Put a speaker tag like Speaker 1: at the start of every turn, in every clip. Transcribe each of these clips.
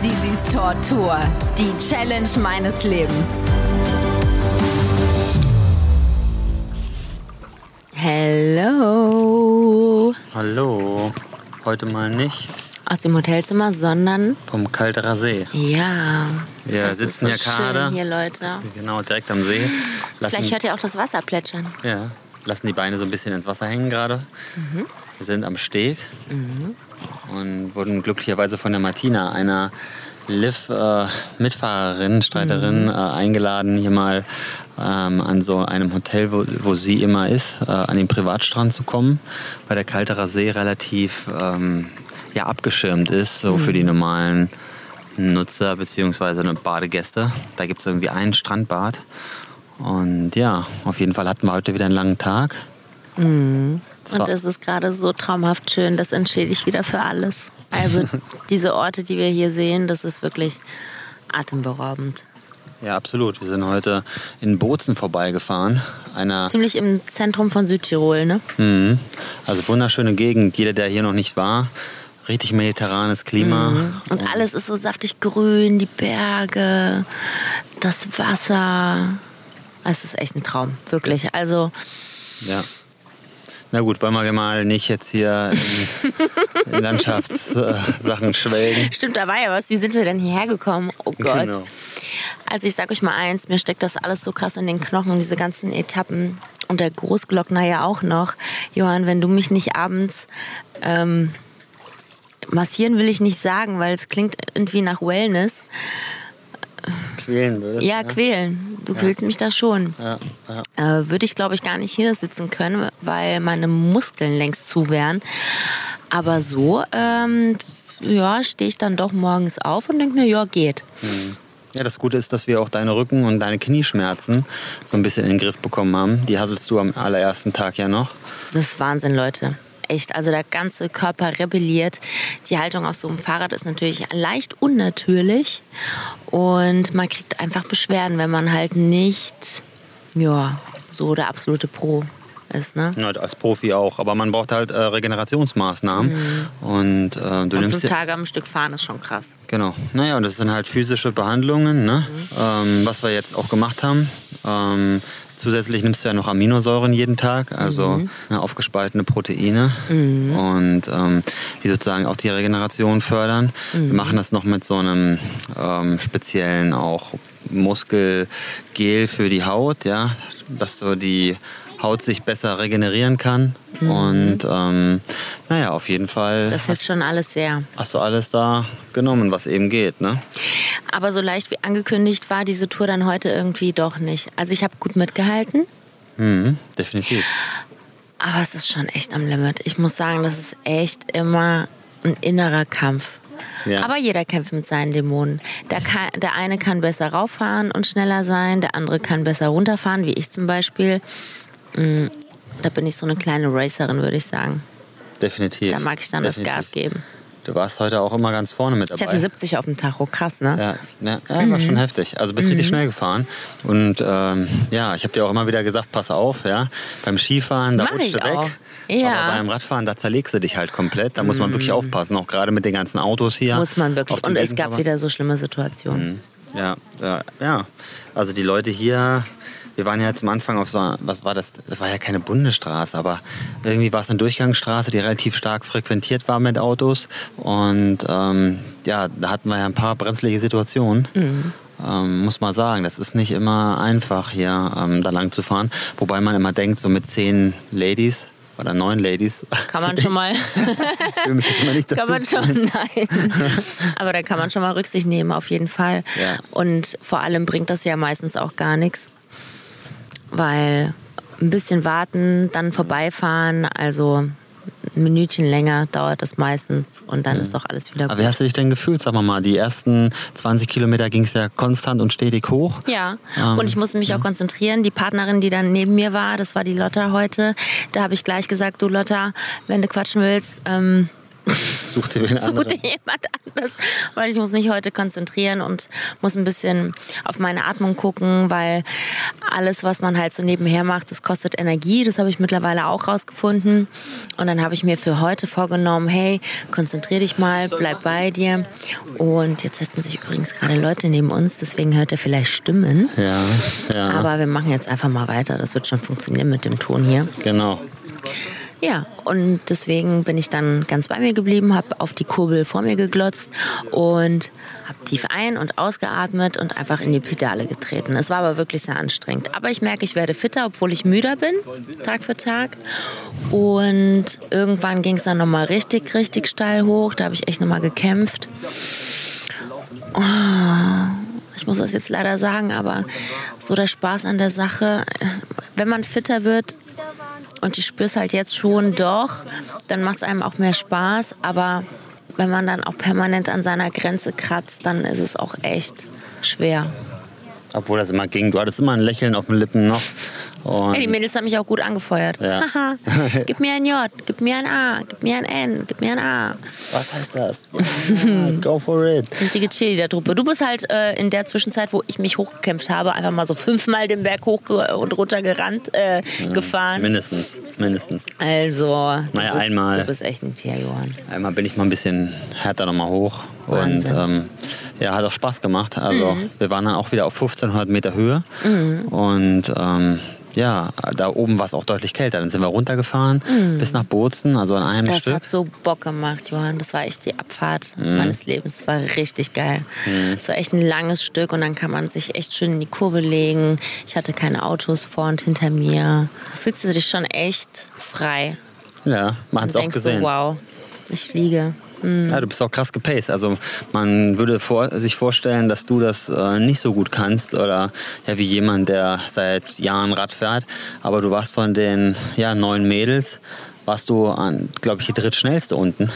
Speaker 1: Sisis Tortur. Die Challenge meines Lebens.
Speaker 2: Hello.
Speaker 3: Hallo. Heute mal nicht
Speaker 2: Aus dem Hotelzimmer, sondern
Speaker 3: vom Kalterer See.
Speaker 2: ja.
Speaker 3: Wir
Speaker 2: das
Speaker 3: sitzen
Speaker 2: ist so
Speaker 3: ja gerade.
Speaker 2: hier, Leute.
Speaker 3: Genau, direkt am See. Lassen,
Speaker 2: Vielleicht hört ihr auch das Wasser plätschern.
Speaker 3: ja, lassen die Beine so ein bisschen ins Wasser hängen gerade.
Speaker 2: Mhm.
Speaker 3: Wir sind am Steg und wurden glücklicherweise von der Martina, einer Liv-Mitfahrerin, Streiterin,
Speaker 2: Mhm.
Speaker 3: äh, eingeladen, hier mal ähm, an so einem Hotel, wo, wo sie immer ist, äh, an den Privatstrand zu kommen, weil der Kalterer See relativ ähm, ja, abgeschirmt ist, so für die
Speaker 2: Mhm.
Speaker 3: normalen Nutzer bzw. Badegäste. Da gibt es irgendwie ein Strandbad. Und ja, auf jeden Fall hatten wir heute wieder einen langen Tag. Es
Speaker 2: Und es ist gerade so traumhaft schön. Das entschädigt wieder für alles. Also diese Orte, die wir hier sehen, das ist wirklich atemberaubend.
Speaker 3: Ja, absolut. Wir sind heute in Bozen vorbeigefahren. Einer,
Speaker 2: Ziemlich im Zentrum von Südtirol, ne?
Speaker 3: Mhm. also wunderschöne Gegend. Jeder, der hier noch nicht war, richtig mediterranes Klima.
Speaker 2: Und alles ist so saftig grün, die Berge, das Wasser. Es ist echt ein Traum, wirklich. Also
Speaker 3: Ja. Na gut, wollen wir mal nicht jetzt hier in, Landschaftssachen schwelgen.
Speaker 2: stimmt, da war ja was. Wie sind wir denn hierher gekommen? Oh Gott.
Speaker 3: Genau.
Speaker 2: Also ich sag euch mal eins, mir steckt das alles so krass in den Knochen, diese ganzen Etappen. Und der Großglockner ja auch noch. Johann, wenn du mich nicht abends ähm, massieren will ich nicht sagen, weil es klingt irgendwie nach Wellness.
Speaker 3: Quälen würdest.
Speaker 2: Ja, quälen. Du quälst mich da schon.
Speaker 3: Ja, ja.
Speaker 2: äh, würde ich, glaube ich, gar nicht hier sitzen können, weil meine Muskeln längst zu wären. Aber so, ähm, ja, stehe ich dann doch morgens auf und denke mir, ja, geht.
Speaker 3: Ja, das Gute ist, dass wir auch deine Rücken- und deine Knieschmerzen so ein bisschen in den Griff bekommen haben. Die hasselst du am allerersten Tag ja noch.
Speaker 2: Das ist Wahnsinn, Leute. Echt, also der ganze Körper rebelliert. Die Haltung auf so einem Fahrrad ist natürlich leicht unnatürlich und man kriegt einfach Beschwerden, wenn man halt nicht, ja, so der absolute Pro ist, ne?
Speaker 3: Ja, als Profi auch. Aber man braucht halt äh, Regenerationsmaßnahmen. Und äh, du
Speaker 2: Und
Speaker 3: nimmst
Speaker 2: fünf. Tage am Stück fahren ist schon krass.
Speaker 3: Genau. Naja, und das sind halt physische Behandlungen, ne? ähm, was wir jetzt auch gemacht haben. Ähm, zusätzlich nimmst du ja noch Aminosäuren jeden Tag, also ne, aufgespaltene Proteine. Und ähm, die sozusagen auch die Regeneration fördern. Wir machen das noch mit so einem ähm, speziellen auch Muskelgel für die Haut, ja, dass so die Haut sich besser regenerieren kann. Und ähm, naja, auf jeden Fall
Speaker 2: Das hilft schon alles sehr.
Speaker 3: hast du alles da genommen, was eben geht, ne?
Speaker 2: Aber so leicht wie angekündigt war diese Tour dann heute irgendwie doch nicht. Also ich habe gut mitgehalten,
Speaker 3: Mhm, definitiv.
Speaker 2: aber es ist schon echt am Limit. Ich muss sagen, das ist echt immer ein innerer Kampf.
Speaker 3: Ja.
Speaker 2: Aber jeder kämpft mit seinen Dämonen. Der, kann, der eine kann besser rauffahren und schneller sein, der andere kann besser runterfahren, wie ich zum Beispiel. Mm, Da bin ich so eine kleine Racerin, würde ich sagen.
Speaker 3: definitiv.
Speaker 2: Da mag ich dann das
Speaker 3: definitiv.
Speaker 2: Gas geben.
Speaker 3: Du warst heute auch immer ganz vorne mit
Speaker 2: Ich
Speaker 3: dabei.
Speaker 2: hatte 70 auf dem Tacho, krass, ne?
Speaker 3: Ja, ja, ja war schon heftig. Also bist richtig schnell gefahren. Und ähm, ja, ich habe dir auch immer wieder gesagt, pass auf, ja. Beim Skifahren, da
Speaker 2: Mach
Speaker 3: rutscht
Speaker 2: ich
Speaker 3: du weg.
Speaker 2: auch. Ja.
Speaker 3: Aber beim Radfahren, da zerlegst du dich halt komplett. Da muss man wirklich aufpassen, auch gerade mit den ganzen Autos hier.
Speaker 2: Muss man wirklich. Und es gab wieder so schlimme Situationen.
Speaker 3: Ja, ja, ja. Also die Leute hier, wir waren ja jetzt am Anfang auf so, was war das? Das war ja keine Bundesstraße, aber irgendwie war es eine Durchgangsstraße, die relativ stark frequentiert war mit Autos. Und ähm, ja, da hatten wir ja ein paar brenzlige Situationen. Ähm, muss man sagen, das ist nicht immer einfach hier ähm, da lang zu fahren. Wobei man immer denkt, so mit zehn Ladies oder neun Ladies.
Speaker 2: Kann man schon mal.
Speaker 3: Nicht
Speaker 2: kann
Speaker 3: dazu
Speaker 2: man schon, nein. Aber da kann man schon mal Rücksicht nehmen, auf jeden Fall.
Speaker 3: Ja.
Speaker 2: Und vor allem bringt das ja meistens auch gar nichts. Weil ein bisschen warten, dann vorbeifahren, also ein Minütchen länger dauert das meistens und dann ist doch alles wieder
Speaker 3: Aber
Speaker 2: gut.
Speaker 3: wie hast du dich denn gefühlt, sag mal mal? Die ersten 20 Kilometer ging es ja konstant und stetig hoch.
Speaker 2: Ja,
Speaker 3: Ähm,
Speaker 2: und ich musste mich auch konzentrieren. Die Partnerin, die dann neben mir war, das war die Lotta heute, da habe ich gleich gesagt, du Lotta, wenn du quatschen willst, ähm,
Speaker 3: Such dir wen
Speaker 2: Such
Speaker 3: anderen.
Speaker 2: dir jemand anders, weil ich muss mich heute konzentrieren und muss ein bisschen auf meine Atmung gucken, weil alles, was man halt so nebenher macht, das kostet Energie. Das habe ich mittlerweile auch rausgefunden. Und dann habe ich mir für heute vorgenommen, hey, konzentrier dich mal, bleib bei dir. Und jetzt setzen sich übrigens gerade Leute neben uns, deswegen hört ihr vielleicht Stimmen.
Speaker 3: Ja, ja.
Speaker 2: Aber wir machen jetzt einfach mal weiter. Das wird schon funktionieren mit dem Ton hier.
Speaker 3: genau.
Speaker 2: Ja, und deswegen bin ich dann ganz bei mir geblieben, habe auf die Kurbel vor mir geglotzt und habe tief ein- und ausgeatmet und einfach in die Pedale getreten. Es war aber wirklich sehr anstrengend. Aber ich merke, ich werde fitter, obwohl ich müder bin, Tag für Tag. Und irgendwann ging es dann nochmal richtig, richtig steil hoch. Da habe ich echt nochmal gekämpft. Oh, ich muss das jetzt leider sagen, aber so der Spaß an der Sache, wenn man fitter wird, und ich spüre es halt jetzt schon doch, dann macht es einem auch mehr Spaß. Aber wenn man dann auch permanent an seiner Grenze kratzt, dann ist es auch echt schwer.
Speaker 3: Obwohl das immer ging. Du hattest immer ein Lächeln auf den Lippen noch. Und
Speaker 2: Hey, die Mädels haben mich auch gut angefeuert.
Speaker 3: Ja.
Speaker 2: Haha, gib mir ein J, gib mir ein A, gib mir ein N, gib mir ein A.
Speaker 3: was heißt das? Ja, go for it.
Speaker 2: Richtige Cheerleader-Truppe. Du bist halt äh, in der Zwischenzeit, wo ich mich hochgekämpft habe, einfach mal so fünfmal den Berg hoch und runter gerannt, äh, gefahren.
Speaker 3: Mindestens, mindestens.
Speaker 2: Also, du,
Speaker 3: Naja,
Speaker 2: bist,
Speaker 3: einmal.
Speaker 2: du bist echt ein Tier, Johann.
Speaker 3: Einmal bin ich mal ein bisschen härter nochmal hoch.
Speaker 2: Wahnsinn.
Speaker 3: Und ähm, ja, hat auch Spaß gemacht. Also
Speaker 2: Mhm.
Speaker 3: wir waren dann auch wieder auf 1500 Meter Höhe. Und ähm, ja, da oben war es auch deutlich kälter. Dann sind wir runtergefahren bis nach Bozen, also an einem
Speaker 2: Mhm. Das
Speaker 3: Stück.
Speaker 2: hat so Bock gemacht, Johann. Das war echt die Abfahrt
Speaker 3: Mhm.
Speaker 2: meines Lebens. Das war richtig geil. Es war echt ein langes Stück und dann kann man sich echt schön in die Kurve legen. Ich hatte keine Autos vor und hinter mir. Da fühlst du dich schon echt frei.
Speaker 3: Ja, man hat es auch
Speaker 2: denkst
Speaker 3: gesehen.
Speaker 2: so, wow, ich fliege.
Speaker 3: Ja, du bist auch krass gepaced. Also man würde vor, sich vorstellen, dass du das äh, nicht so gut kannst oder ja, wie jemand, der seit Jahren Rad fährt. Aber du warst von den ja, neun Mädels, warst du, glaube ich, die drittschnellste unten.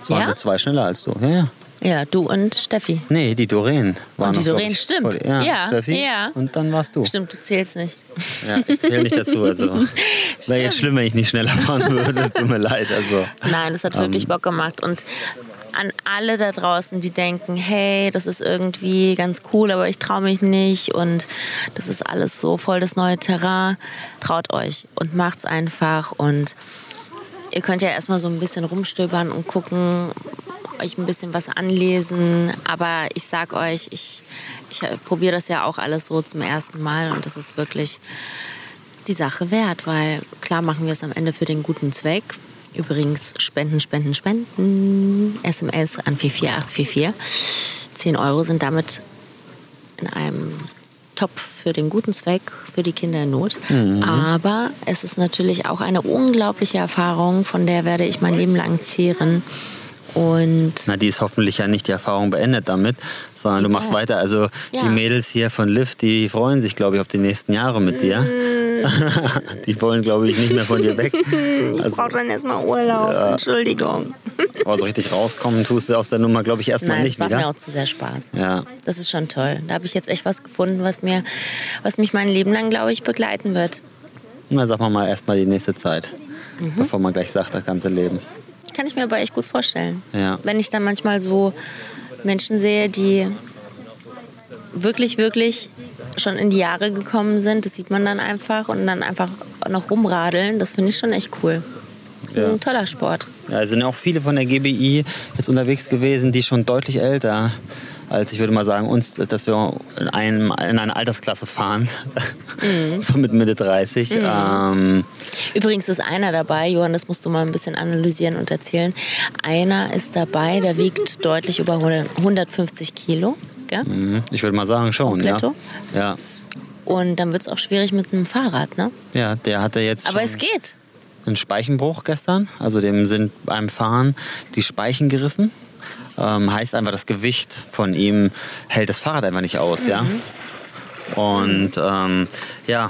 Speaker 3: Es waren
Speaker 2: Ja?
Speaker 3: nur zwei schneller als du. Ja, ja.
Speaker 2: Ja, du und Steffi.
Speaker 3: Nee, die Doreen war
Speaker 2: Und die
Speaker 3: noch,
Speaker 2: Doreen,
Speaker 3: ich,
Speaker 2: stimmt.
Speaker 3: dir. Ja,
Speaker 2: Ja,
Speaker 3: Steffi.
Speaker 2: ja.
Speaker 3: Und dann warst du.
Speaker 2: Stimmt, du zählst nicht.
Speaker 3: Ja, ich zähle nicht dazu. Also wäre jetzt schlimm, wenn ich nicht schneller fahren würde. Tut mir leid. Also
Speaker 2: Nein, das hat
Speaker 3: Ähm.
Speaker 2: wirklich Bock gemacht. Und an alle da draußen, die denken, hey, das ist irgendwie ganz cool, aber ich traue mich nicht und das ist alles so voll das neue Terrain, traut euch und macht's einfach. Und ihr könnt ja erstmal so ein bisschen rumstöbern und gucken, euch ein bisschen was anlesen. Aber ich sag euch, ich, ich probiere das ja auch alles so zum ersten Mal und das ist wirklich die Sache wert, weil klar machen wir es am Ende für den guten Zweck. Übrigens Spenden, Spenden, Spenden. SMS an 44844. 10 Euro sind damit in einem Topf für den guten Zweck, für die Kinder in Not. Aber es ist natürlich auch eine unglaubliche Erfahrung, von der werde ich mein Leben lang zehren. Und
Speaker 3: Na, die ist hoffentlich ja nicht die Erfahrung beendet damit, sondern du machst
Speaker 2: Ja.
Speaker 3: weiter. Also
Speaker 2: Ja.
Speaker 3: die Mädels hier von Lift, die freuen sich, glaube ich, auf die nächsten Jahre mit dir.
Speaker 2: Mm.
Speaker 3: die wollen, glaube ich, nicht mehr von dir weg.
Speaker 2: ich
Speaker 3: Also,
Speaker 2: brauche dann erstmal Urlaub. Entschuldigung.
Speaker 3: aber so richtig rauskommen tust du aus der Nummer, glaube ich, erstmal nicht
Speaker 2: das macht mir
Speaker 3: wieder.
Speaker 2: auch zu sehr Spaß.
Speaker 3: Ja.
Speaker 2: Das ist schon toll. Da habe ich jetzt echt was gefunden, was mir, was mich mein Leben lang, glaube ich, begleiten wird.
Speaker 3: Na, sag mal mal erstmal die nächste Zeit,
Speaker 2: Mhm.
Speaker 3: bevor man gleich sagt, das ganze Leben.
Speaker 2: Kann ich mir aber echt gut vorstellen.
Speaker 3: Ja.
Speaker 2: Wenn ich dann manchmal so Menschen sehe, die wirklich, wirklich schon in die Jahre gekommen sind, das sieht man dann einfach und dann einfach noch rumradeln, das finde ich schon echt cool. Das ist
Speaker 3: Ja.
Speaker 2: ein toller Sport.
Speaker 3: Ja, es sind ja auch viele von der GBI jetzt unterwegs gewesen, die schon deutlich älter als ich würde mal sagen, uns, dass wir in, einem, in einer Altersklasse fahren,
Speaker 2: Mhm.
Speaker 3: so mit Mitte 30. Ähm,
Speaker 2: Übrigens ist einer dabei, Johann, das musst du mal ein bisschen analysieren und erzählen. Einer ist dabei, der wiegt deutlich über 150 Kilo. Gell?
Speaker 3: mhm, ich würde mal sagen schon, ja.
Speaker 2: Kompletto?
Speaker 3: ja.
Speaker 2: Und dann wird es auch schwierig mit einem Fahrrad, ne?
Speaker 3: Ja, der hatte jetzt
Speaker 2: Aber es geht.
Speaker 3: einen Speichenbruch gestern. Also dem sind beim Fahren die Speichen gerissen. Ähm, heißt einfach, das Gewicht von ihm hält das Fahrrad einfach nicht aus, ja. Und ähm, ja,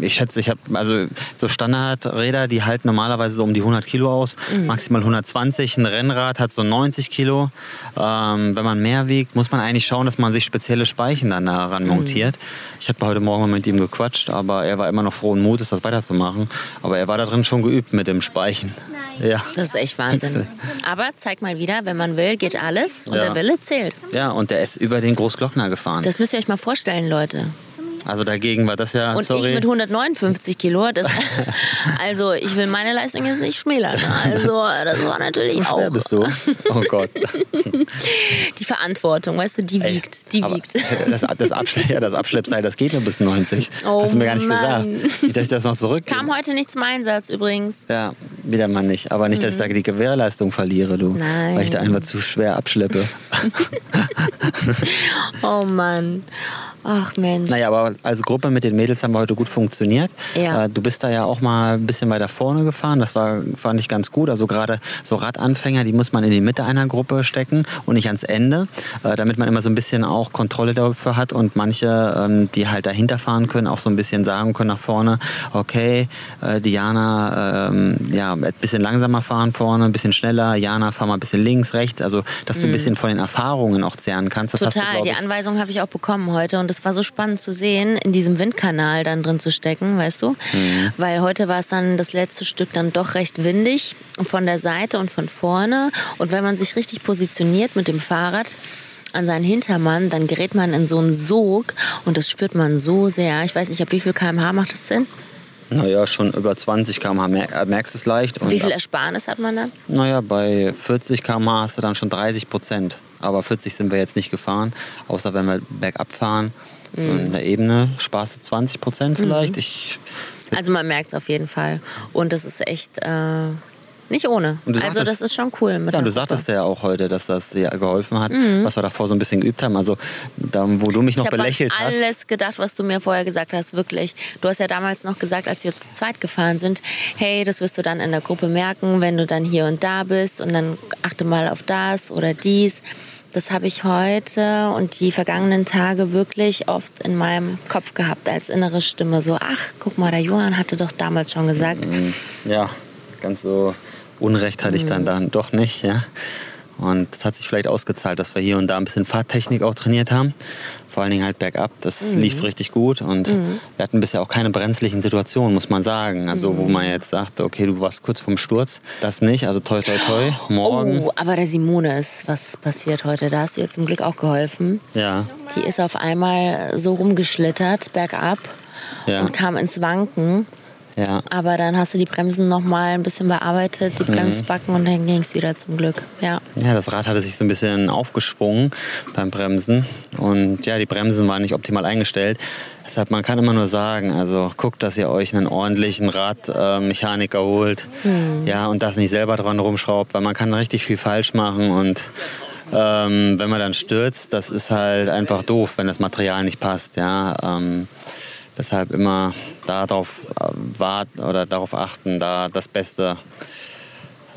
Speaker 3: ich schätze, ich habe also so Standardräder, die halten normalerweise so um die 100 Kilo aus,
Speaker 2: Mhm.
Speaker 3: maximal 120. Ein Rennrad hat so 90 Kilo. Ähm, wenn man mehr wiegt, muss man eigentlich schauen, dass man sich spezielle Speichen dann
Speaker 2: Mhm.
Speaker 3: daran montiert. Ich habe heute Morgen mal mit ihm gequatscht, aber er war immer noch frohen Mutes, das weiterzumachen. Aber er war da drin schon geübt mit dem Speichen. Ja.
Speaker 2: Das ist echt Wahnsinn. Aber zeig mal wieder, wenn man will, geht alles und
Speaker 3: Ja.
Speaker 2: der Wille zählt.
Speaker 3: ja, und der ist über den Großglockner gefahren.
Speaker 2: Das müsst ihr euch mal vorstellen, Leute.
Speaker 3: Also dagegen war das ja,
Speaker 2: Und
Speaker 3: sorry.
Speaker 2: ich mit 159 Kilo, das, also ich will meine Leistung jetzt nicht schmälern. Also das war natürlich
Speaker 3: so schwer
Speaker 2: auch
Speaker 3: bist du. Oh Gott.
Speaker 2: die Verantwortung, weißt du, die
Speaker 3: Ey,
Speaker 2: wiegt, die wiegt.
Speaker 3: Das, das, Abschle ja, das Abschleppseil, das geht nur bis 90.
Speaker 2: Oh
Speaker 3: Hast du mir gar nicht
Speaker 2: Mann.
Speaker 3: gesagt. Nicht, dass ich das noch zurück.
Speaker 2: Kam heute nicht zum Einsatz übrigens.
Speaker 3: Ja, wieder mal nicht. Aber nicht, dass ich da die Gewährleistung verliere, du.
Speaker 2: Mhm. Nein.
Speaker 3: Weil ich da einfach zu schwer abschleppe.
Speaker 2: Oh Mann. Ach Mensch.
Speaker 3: naja, aber als Gruppe mit den Mädels haben wir heute gut funktioniert.
Speaker 2: Ja.
Speaker 3: Äh, Du bist da ja auch mal ein bisschen weiter vorne gefahren. Das war, fand ich ganz gut. Also gerade so Radanfänger, die muss man in die Mitte einer Gruppe stecken und nicht ans Ende, äh, damit man immer so ein bisschen auch Kontrolle dafür hat und manche, ähm, die halt dahinter fahren können, auch so ein bisschen sagen können nach vorne, okay, äh, Diana, ähm, ja, ein bisschen langsamer fahren vorne, ein bisschen schneller, Jana, fahr mal ein bisschen links, rechts. Also, dass du ein bisschen von den Erfahrungen auch zehren kannst. Das du,
Speaker 2: Mhm. Total,
Speaker 3: glaub
Speaker 2: die
Speaker 3: ich,
Speaker 2: Anweisung habe ich auch bekommen heute und es war so spannend zu sehen, in diesem Windkanal dann drin zu stecken, weißt du?
Speaker 3: Mhm.
Speaker 2: Weil heute war es dann das letzte Stück dann doch recht windig von der Seite und von vorne und wenn man sich richtig positioniert mit dem Fahrrad an seinen Hintermann, dann gerät man in so einen Sog und das spürt man so sehr. Ich weiß nicht, ab wie viel kmh macht das Sinn?
Speaker 3: Naja, schon über 20 km/h äh, merkst du es leicht. Und
Speaker 2: Wie viel Ersparnis hat man dann?
Speaker 3: Naja, bei 40 km/h hast du dann schon 30 Prozent. Aber 40 sind wir jetzt nicht gefahren, außer wenn wir bergab fahren. So
Speaker 2: Mhm.
Speaker 3: in der Ebene sparst du 20 Prozent vielleicht. Ich,
Speaker 2: Also man merkt es auf jeden Fall und das ist echt äh, nicht ohne. Also
Speaker 3: sagtest-
Speaker 2: das ist schon cool. Mit
Speaker 3: ja, du sagtest ja auch heute, dass das dir geholfen hat, was wir davor so ein bisschen geübt haben. Also da, wo du mich noch
Speaker 2: Mhm. Ich habe
Speaker 3: belächelt hast.
Speaker 2: alles gedacht, was du mir vorher gesagt hast, wirklich. Du hast ja damals noch gesagt, als wir zu zweit gefahren sind, hey, das wirst du dann in der Gruppe merken, wenn du dann hier und da bist und dann achte mal auf das oder dies. Das habe ich heute und die vergangenen Tage wirklich oft in meinem Kopf gehabt als innere Stimme. So, ach, guck mal, der Johann hatte doch damals schon gesagt.
Speaker 3: Ja, ganz so Unrecht hatte ich
Speaker 2: Mhm.
Speaker 3: dann, dann doch nicht. Ja. Und das hat sich vielleicht ausgezahlt, dass wir hier und da ein bisschen Fahrtechnik auch trainiert haben. Vor allen Dingen halt bergab. Das
Speaker 2: Mhm.
Speaker 3: lief richtig gut. Und wir hatten bisher auch keine brenzlichen Situationen, muss man sagen. Also
Speaker 2: Mhm.
Speaker 3: wo man jetzt sagte, okay, du warst kurz vorm Sturz. Das nicht. Also toi, toi, toi. Morgen.
Speaker 2: Oh, aber der Simone ist was passiert heute. Da hast du ihr zum Glück auch geholfen.
Speaker 3: Ja.
Speaker 2: Die ist auf einmal so rumgeschlittert, bergab
Speaker 3: Ja.
Speaker 2: und kam ins Wanken.
Speaker 3: Ja.
Speaker 2: Aber dann hast du die Bremsen noch mal ein bisschen bearbeitet, die Bremsbacken und dann ging es wieder zum Glück. Ja.
Speaker 3: Ja, das Rad hatte sich so ein bisschen aufgeschwungen beim Bremsen. Und ja, die Bremsen waren nicht optimal eingestellt. Deshalb, man kann immer nur sagen, also guckt, dass ihr euch einen ordentlichen Radmechaniker holt. Ja, und das nicht selber dran rumschraubt, weil man kann richtig viel falsch machen. Und ähm, wenn man dann stürzt, das ist halt einfach doof, wenn das Material nicht passt. Ja, ähm, deshalb immer darauf äh, warten oder darauf achten, da das Beste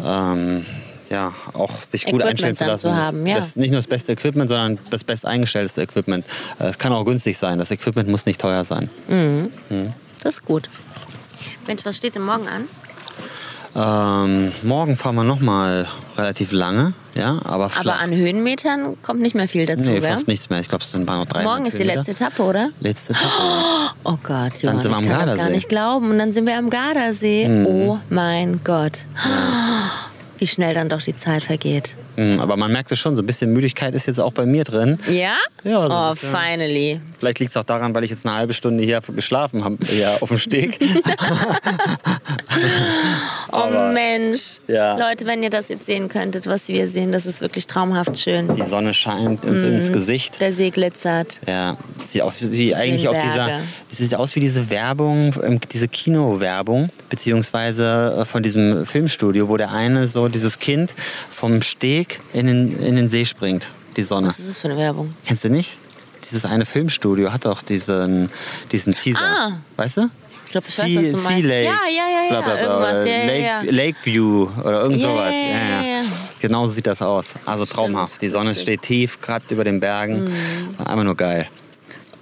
Speaker 3: ähm, ja, auch sich gut
Speaker 2: Equipment
Speaker 3: einstellen zu lassen.
Speaker 2: zu haben, ja.
Speaker 3: das, nicht nur das beste Equipment, sondern das best eingestellte Equipment. Es kann auch günstig sein. Das Equipment muss nicht teuer sein.
Speaker 2: Das ist gut. Mensch, was steht denn morgen an?
Speaker 3: Ähm, morgen fahren wir noch mal relativ lange, ja, aber flach.
Speaker 2: Aber an Höhenmetern kommt nicht mehr viel dazu,
Speaker 3: nee,
Speaker 2: gell?
Speaker 3: fast nichts mehr. Ich glaube, es sind noch drei.
Speaker 2: Morgen ist die letzte Etappe, oder?
Speaker 3: letzte Etappe.
Speaker 2: Oh Gott,
Speaker 3: Dann
Speaker 2: Johann,
Speaker 3: sind wir
Speaker 2: ich
Speaker 3: am
Speaker 2: kann das gar
Speaker 3: Gardasee.
Speaker 2: nicht glauben. Und dann sind wir am Gardasee.
Speaker 3: Mhm.
Speaker 2: Oh mein Gott. Wie schnell dann doch die Zeit vergeht.
Speaker 3: Mm, aber man merkt es schon, so ein bisschen Müdigkeit ist jetzt auch bei mir drin.
Speaker 2: Ja?
Speaker 3: Ja, so
Speaker 2: Oh,
Speaker 3: bisschen.
Speaker 2: finally.
Speaker 3: Vielleicht liegt es auch daran, weil ich jetzt eine halbe Stunde hier geschlafen habe, hier auf dem Steg.
Speaker 2: Oh Mensch.
Speaker 3: Ja.
Speaker 2: Leute, wenn ihr das jetzt sehen könntet, was wir sehen, das ist wirklich traumhaft schön.
Speaker 3: Die Sonne scheint uns
Speaker 2: Mhm.
Speaker 3: ins Gesicht.
Speaker 2: Der See glitzert.
Speaker 3: Ja, sieht, auf, sieht eigentlich auf dieser, es sieht aus wie diese Werbung, ähm, diese Kinowerbung, beziehungsweise äh, von diesem Filmstudio, wo der eine so dieses Kind vom Steg in den, in den See springt, die Sonne.
Speaker 2: Was ist das für eine Werbung?
Speaker 3: Kennst du nicht? Dieses eine Filmstudio hat doch diesen, diesen Teaser.
Speaker 2: Ah.
Speaker 3: Weißt du?
Speaker 2: Ich glaube, ich weiß, was du
Speaker 3: Sea
Speaker 2: meinst.
Speaker 3: Lake.
Speaker 2: Ja, ja, ja.
Speaker 3: Bla, bla, bla,
Speaker 2: Irgendwas, ja,
Speaker 3: Lake,
Speaker 2: ja.
Speaker 3: Lakeview oder irgend
Speaker 2: Ja,
Speaker 3: sowas.
Speaker 2: ja, ja, ja.
Speaker 3: Genau so sieht das aus. Also traumhaft. Die Sonne steht tief, gerade über den Bergen.
Speaker 2: Mhm.
Speaker 3: Einfach nur geil.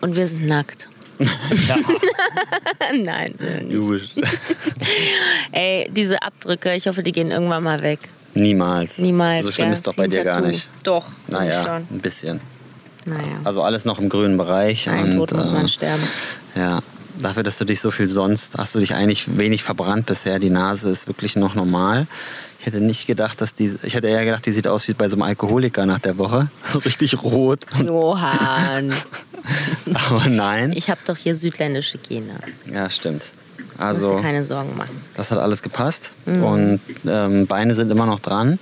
Speaker 2: Und wir sind nackt. Nein, nicht. Ey, diese Abdrücke, ich hoffe, die gehen irgendwann mal weg.
Speaker 3: Niemals.
Speaker 2: Niemals.
Speaker 3: So schlimm
Speaker 2: gell?
Speaker 3: ist doch bei dir gar nicht.
Speaker 2: Doch,
Speaker 3: Naja,
Speaker 2: schon.
Speaker 3: ein bisschen.
Speaker 2: Naja.
Speaker 3: Also alles noch im grünen Bereich.
Speaker 2: Ein
Speaker 3: und,
Speaker 2: Tod muss
Speaker 3: äh,
Speaker 2: man sterben.
Speaker 3: Ja, dafür, dass du dich so viel sonst, hast du dich eigentlich wenig verbrannt bisher. Die Nase ist wirklich noch normal. Ich hätte nicht gedacht, dass die, ich hätte eher gedacht, die sieht aus wie bei so einem Alkoholiker nach der Woche. So richtig rot.
Speaker 2: Johann.
Speaker 3: Aber nein.
Speaker 2: Ich habe doch hier südländische Gene.
Speaker 3: Ja, stimmt.
Speaker 2: Musst
Speaker 3: Also,
Speaker 2: dir keine Sorgen machen.
Speaker 3: das hat alles gepasst.
Speaker 2: Mhm.
Speaker 3: Und ähm, Beine sind immer noch dran.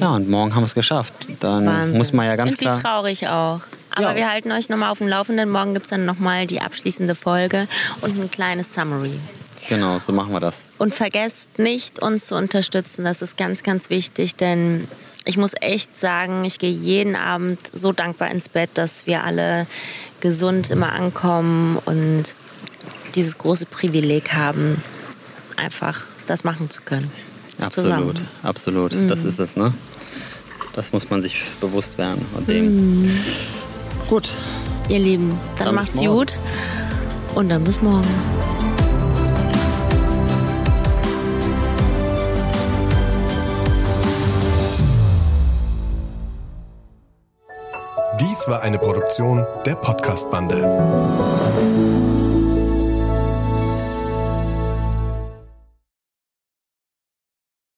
Speaker 3: Ja, und morgen haben wir es geschafft. Dann
Speaker 2: Wahnsinn.
Speaker 3: muss man ja ganz
Speaker 2: Irgendwie
Speaker 3: klar.
Speaker 2: traurig auch. Aber
Speaker 3: Ja.
Speaker 2: wir halten euch nochmal auf dem Laufenden. Morgen gibt es dann nochmal die abschließende Folge und ein kleines Summary.
Speaker 3: Genau, so machen wir das.
Speaker 2: Und vergesst nicht, uns zu unterstützen. Das ist ganz, ganz wichtig, denn ich muss echt sagen, ich gehe jeden Abend so dankbar ins Bett, dass wir alle gesund immer ankommen und dieses große Privileg haben, einfach das machen zu können.
Speaker 3: Absolut,
Speaker 2: Zusammen.
Speaker 3: absolut.
Speaker 2: Mhm.
Speaker 3: Das ist es, ne? Das muss man sich bewusst werden. Und dem.
Speaker 2: Mhm.
Speaker 3: Gut,
Speaker 2: Ihr Lieben, dann,
Speaker 3: Dann
Speaker 2: macht's
Speaker 3: morgen.
Speaker 2: gut und dann bis morgen.
Speaker 4: Dies war eine Produktion der Podcast-Bande.